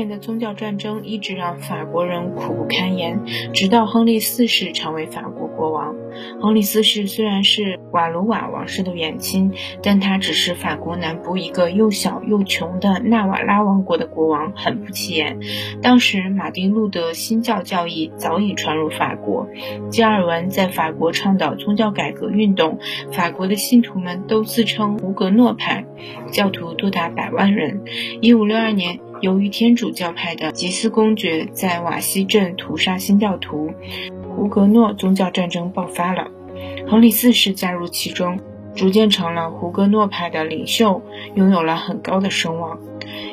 年的宗教战争一直让法国人苦不堪言，直到亨利四世成为法国国王。亨利四世虽然是瓦卢瓦王室的远亲，但他只是法国南部一个又小又穷的纳瓦拉王国的国王，很不起眼。当时，马丁路德新教教义早已传入法国，加尔文在法国倡导宗教改革运动，法国的信徒们都自称胡格诺派，教徒多达百万人。一五六二年。由于天主教派的吉斯公爵在瓦西镇屠杀新教徒，胡格诺宗教战争爆发了。亨利四世加入其中，逐渐成了胡格诺派的领袖，拥有了很高的声望。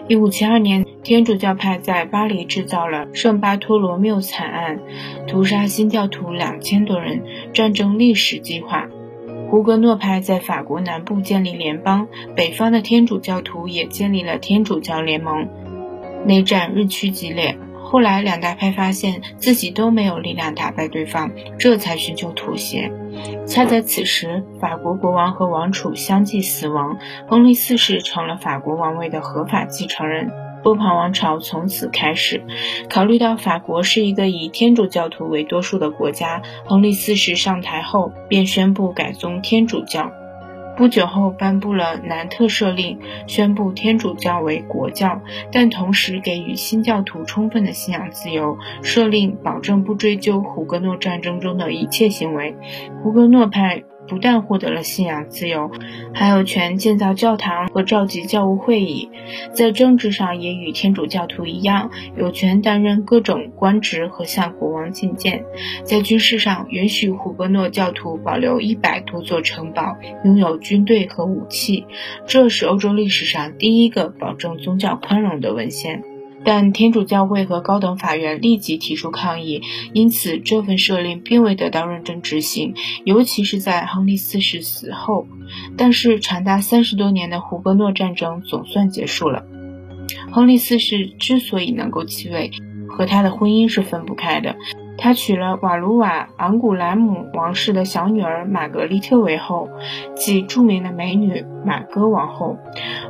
一五七二年，天主教派在巴黎制造了圣巴托罗缪惨案，屠杀新教徒两千多人，战争历史计划。胡格诺派在法国南部建立联邦，北方的天主教徒也建立了天主教联盟。内战日趋激烈，后来两大派发现自己都没有力量打败对方，这才寻求妥协。恰在此时，法国国王和王储相继死亡，亨利四世成了法国王位的合法继承人，波旁王朝从此开始。考虑到法国是一个以天主教徒为多数的国家，亨利四世上台后便宣布改宗天主教。不久后，颁布了南特赦令，宣布天主教为国教，但同时给予新教徒充分的信仰自由。赦令保证不追究胡格诺战争中的一切行为。胡格诺派。不但获得了信仰自由，还有权建造教堂和召集教务会议，在政治上也与天主教徒一样，有权担任各种官职和向国王觐见。在军事上，允许胡格诺教徒保留一百多座城堡，拥有军队和武器，这是欧洲历史上第一个保证宗教宽容的文献。但天主教会和高等法院立即提出抗议，因此这份赦令并未得到认真执行，尤其是在亨利四世死后。但是，长达三十多年的胡格诺战争总算结束了。亨利四世之所以能够继位，和他的婚姻是分不开的。他娶了瓦卢瓦昂古兰姆王室的小女儿玛格丽特为后，即著名的美女玛歌王后。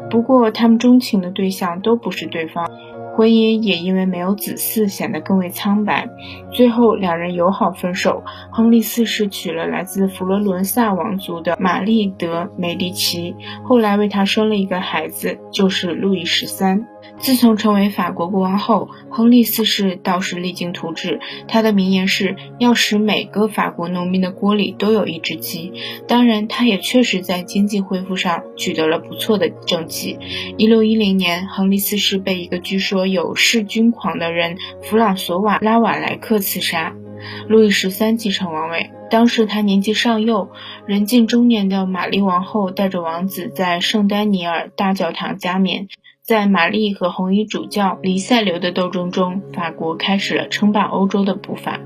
不过，他们钟情的对象都不是对方。婚姻也因为没有子嗣，显得更为苍白。最后，两人友好分手。亨利四世娶了来自佛罗伦萨王族的玛丽·德·梅迪奇，后来为他生了一个孩子，就是路易十三。自从成为法国国王后，亨利四世倒是励精图治。他的名言是要使每个法国农民的锅里都有一只鸡。当然，他也确实在经济恢复上取得了不错的政绩。一六一零年，亨利四世被一个据说有弑君狂的人弗朗索瓦·拉瓦莱克刺杀。路易十三继承王位，当时他年纪尚幼，人近中年的玛丽王后带着王子在圣丹尼尔大教堂加冕。在玛丽和红衣主教黎塞留的斗争中，法国开始了称霸欧洲的步伐。